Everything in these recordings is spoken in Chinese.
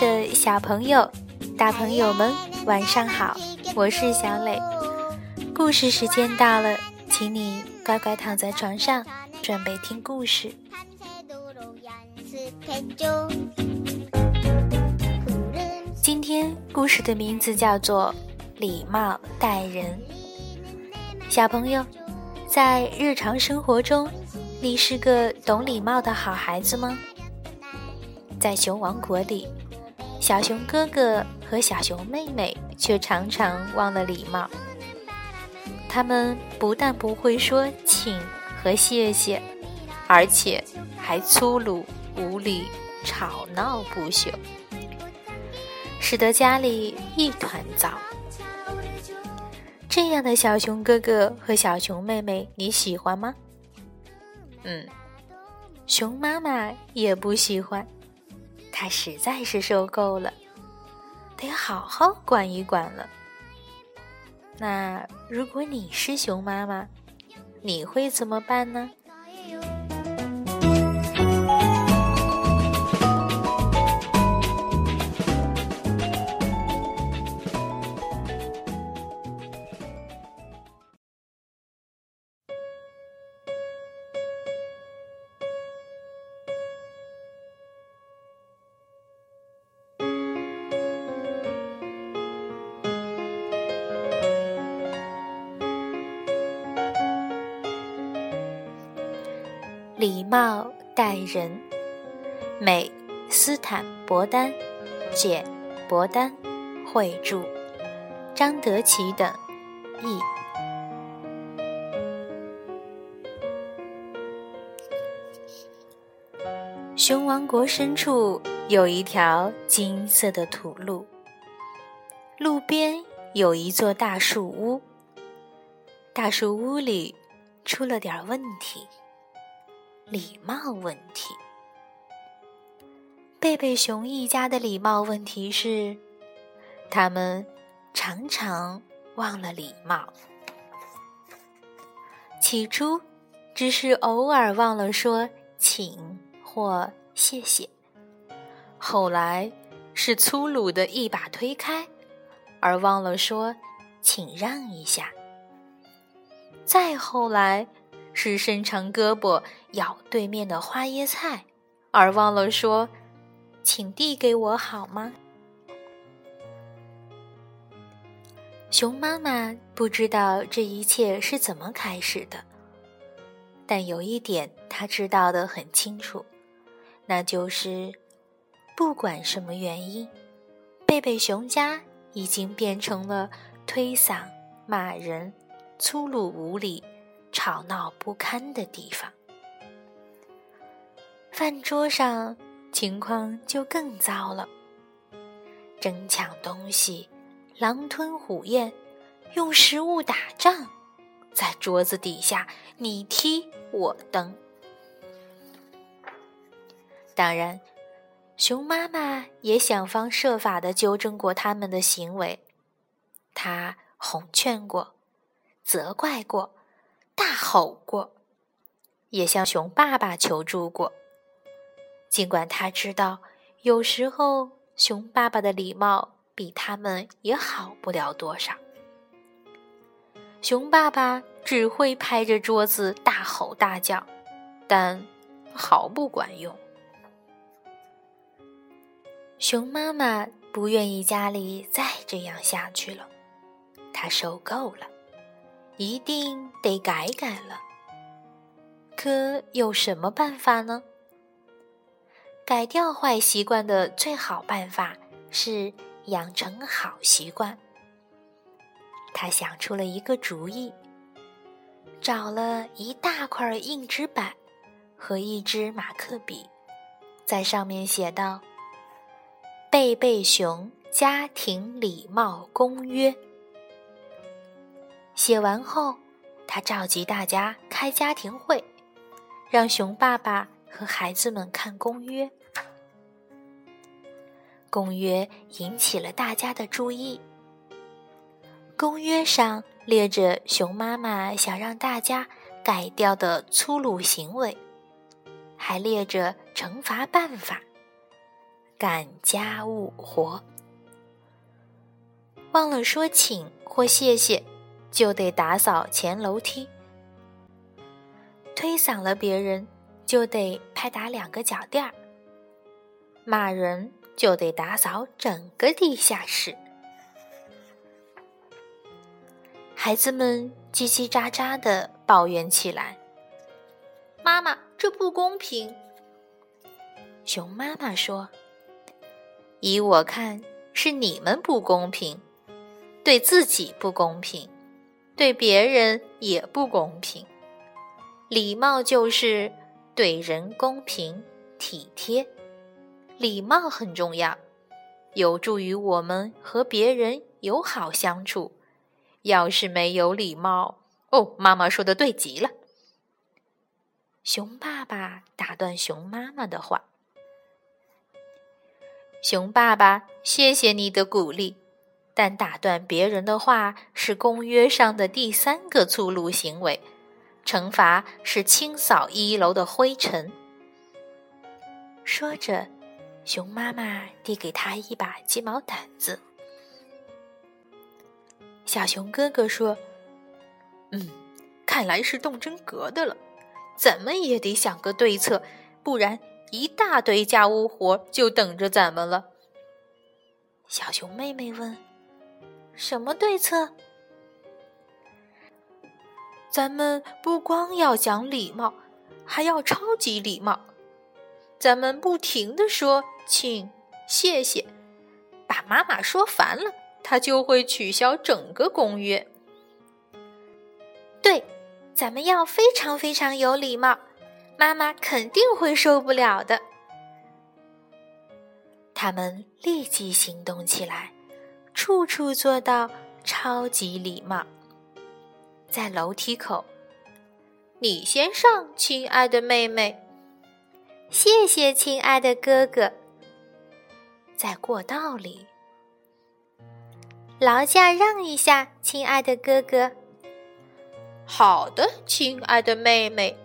的小朋友、大朋友们，晚上好！我是小磊。故事时间到了，请你乖乖躺在床上，准备听故事。今天故事的名字叫做《礼貌待人》。小朋友，在日常生活中，你是个懂礼貌的好孩子吗？在熊王国里，小熊哥哥和小熊妹妹却常常忘了礼貌。他们不但不会说请和谢谢，而且还粗鲁无礼、吵闹不休，使得家里一团糟。这样的小熊哥哥和小熊妹妹，你喜欢吗？嗯，熊妈妈也不喜欢，他实在是受够了，得好好管一管了。那如果你是熊妈妈，你会怎么办呢？礼貌待人，美斯坦伯丹，简伯丹，绘著，张德奇等译。熊王国深处有一条金色的土路，路边有一座大树屋，大树屋里出了点问题。礼貌问题，贝贝熊一家的礼貌问题是，他们常常忘了礼貌。起初，只是偶尔忘了说请或谢谢；后来，是粗鲁的一把推开，而忘了说请让一下；再后来。是伸长胳膊咬对面的花椰菜，而忘了说：“请递给我好吗？”熊妈妈不知道这一切是怎么开始的，但有一点她知道的很清楚，那就是不管什么原因，贝贝熊家已经变成了推搡、骂人、粗鲁无礼。吵闹不堪的地方，饭桌上情况就更糟了。争抢东西，狼吞虎咽，用食物打仗，在桌子底下你踢我蹬。当然，熊妈妈也想方设法的纠正过他们的行为，她哄劝过，责怪过。大吼过，也向熊爸爸求助过。尽管他知道有时候熊爸爸的礼貌比他们也好不了多少，熊爸爸只会拍着桌子大吼大叫，但毫不管用。熊妈妈不愿意家里再这样下去了，她受够了。一定得改改了，可有什么办法呢？改掉坏习惯的最好办法是养成好习惯。他想出了一个主意，找了一大块硬纸板和一支马克笔，在上面写道：“贝贝熊家庭礼貌公约。”写完后，他召集大家开家庭会，让熊爸爸和孩子们看公约。公约引起了大家的注意。公约上列着熊妈妈想让大家改掉的粗鲁行为，还列着惩罚办法。干家务活。忘了说请或谢谢，就得打扫前楼梯；推搡了别人，就得拍打两个脚垫儿；骂人就得打扫整个地下室。孩子们叽叽喳喳的抱怨起来：“妈妈，这不公平！”熊妈妈说：“依我看，是你们不公平。”对自己不公平，对别人也不公平。礼貌就是对人公平体贴，礼貌很重要，有助于我们和别人友好相处。要是没有礼貌，哦，妈妈说的对极了。熊爸爸打断熊妈妈的话：“熊爸爸，谢谢你的鼓励。”但打断别人的话是公约上的第三个粗鲁行为，惩罚是清扫一楼的灰尘。说着，熊妈妈递给他一把鸡毛掸子。小熊哥哥说：“嗯，看来是动真格的了，怎么也得想个对策，不然一大堆家务活就等着咱们了。”小熊妹妹问。什么对策？咱们不光要讲礼貌，还要超级礼貌。咱们不停的说请、谢谢，把妈妈说烦了，她就会取消整个公约。对，咱们要非常非常有礼貌，妈妈肯定会受不了的。他们立即行动起来。处处做到超级礼貌。在楼梯口，你先上，亲爱的妹妹。谢谢，亲爱的哥哥。在过道里，劳驾让一下，亲爱的哥哥。好的，亲爱的妹妹。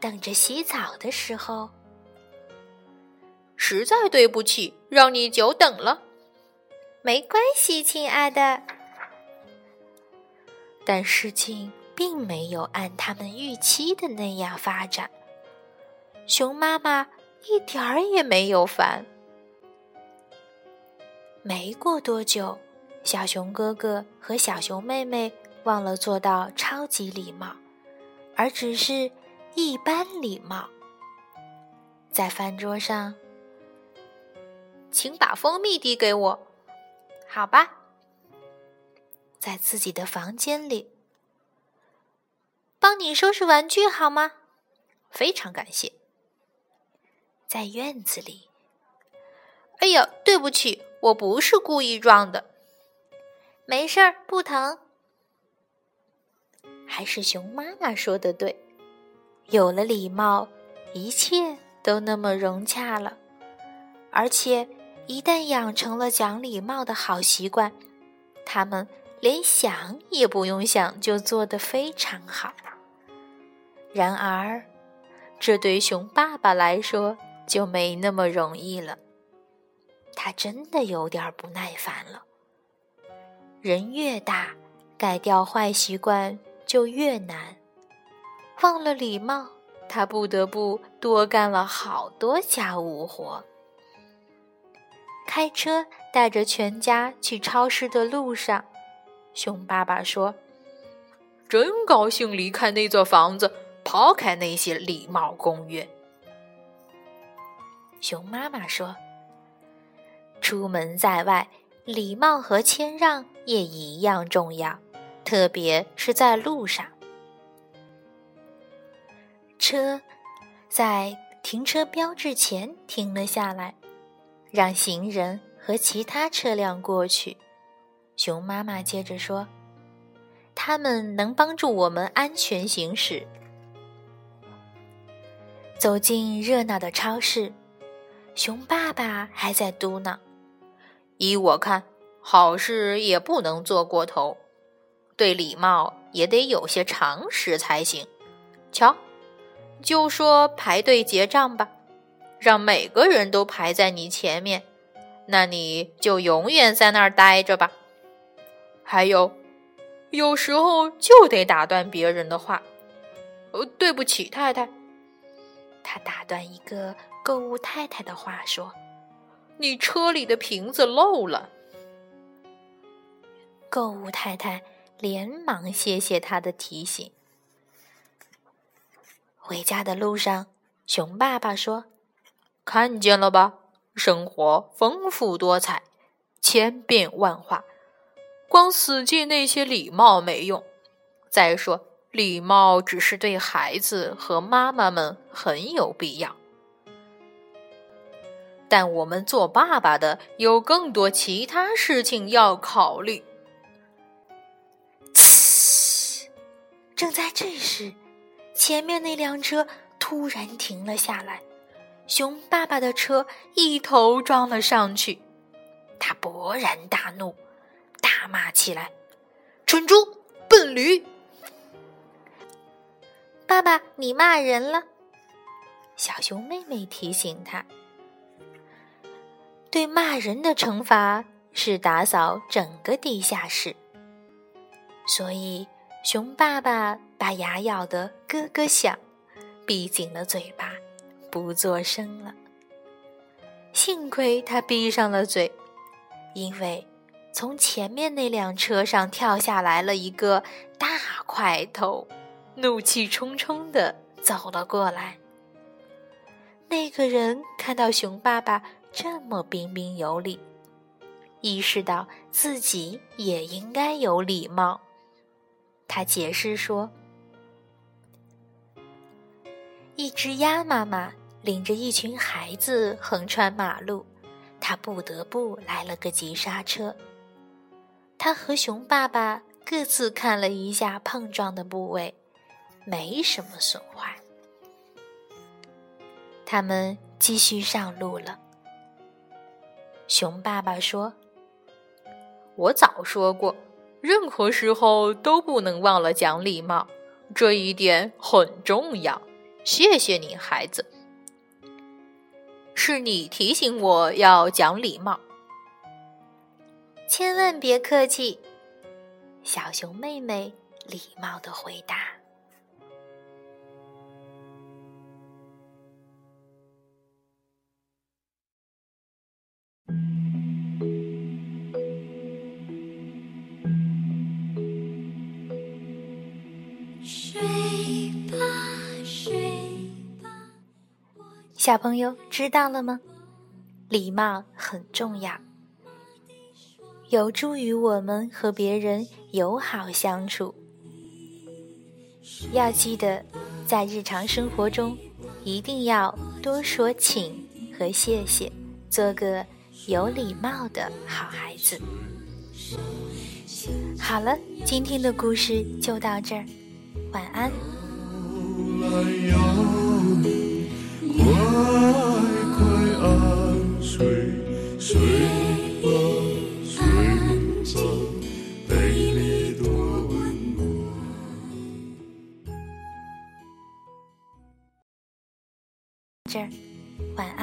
等着洗澡的时候，实在对不起，让你久等了。没关系，亲爱的。但事情并没有按他们预期的那样发展。熊妈妈一点儿也没有烦。没过多久，小熊哥哥和小熊妹妹忘了做到超级礼貌，而只是一般礼貌。在饭桌上，请把蜂蜜递给我。好吧，在自己的房间里，帮你收拾玩具好吗？非常感谢。在院子里，哎呀，对不起，我不是故意撞的。没事儿，不疼。还是熊妈妈说的对，有了礼貌，一切都那么融洽了，而且。一旦养成了讲礼貌的好习惯，他们连想也不用想就做得非常好。然而，这对熊爸爸来说就没那么容易了。他真的有点不耐烦了。人越大，改掉坏习惯就越难。忘了礼貌，他不得不多干了好多家务活。开车带着全家去超市的路上，熊爸爸说：“真高兴离开那座房子，抛开那些礼貌公约。”熊妈妈说：“出门在外，礼貌和谦让也一样重要，特别是在路上。”车在停车标志前停了下来。让行人和其他车辆过去。熊妈妈接着说：“他们能帮助我们安全行驶。”走进热闹的超市，熊爸爸还在嘟囔：“依我看，好事也不能做过头，对礼貌也得有些常识才行。瞧，就说排队结账吧。”让每个人都排在你前面，那你就永远在那儿待着吧。还有，有时候就得打断别人的话。呃，对不起，太太。他打断一个购物太太的话说：“你车里的瓶子漏了。”购物太太连忙谢谢他的提醒。回家的路上，熊爸爸说：“看见了吧，生活丰富多彩，千变万化，光死记那些礼貌没用。再说。”礼貌只是对孩子和妈妈们很有必要，但我们做爸爸的有更多其他事情要考虑。呲！正在这时，前面那辆车突然停了下来，熊爸爸的车一头撞了上去，他勃然大怒，大骂起来：“蠢猪，笨驴！”爸爸，你骂人了。小熊妹妹提醒他：“对骂人的惩罚是打扫整个地下室。”所以，熊爸爸把牙咬得咯咯响，闭紧了嘴巴，不作声了。幸亏他闭上了嘴，因为从前面那辆车上跳下来了一个大块头。怒气冲冲的走了过来。那个人看到熊爸爸这么彬彬有礼，意识到自己也应该有礼貌。他解释说：“一只鸭妈妈领着一群孩子横穿马路，他不得不来了个急刹车。他和熊爸爸各自看了一下碰撞的部位。”没什么损坏，他们继续上路了。熊爸爸说：“我早说过，任何时候都不能忘了讲礼貌，这一点很重要。谢谢你，孩子。是你提醒我要讲礼貌，千万别客气。”小熊妹妹礼貌的回答。小朋友知道了吗？礼貌很重要，有助于我们和别人友好相处。要记得，在日常生活中，一定要多说请和谢谢，做个有礼貌的好孩子。好了，今天的故事就到这儿，晚安。这儿，晚安。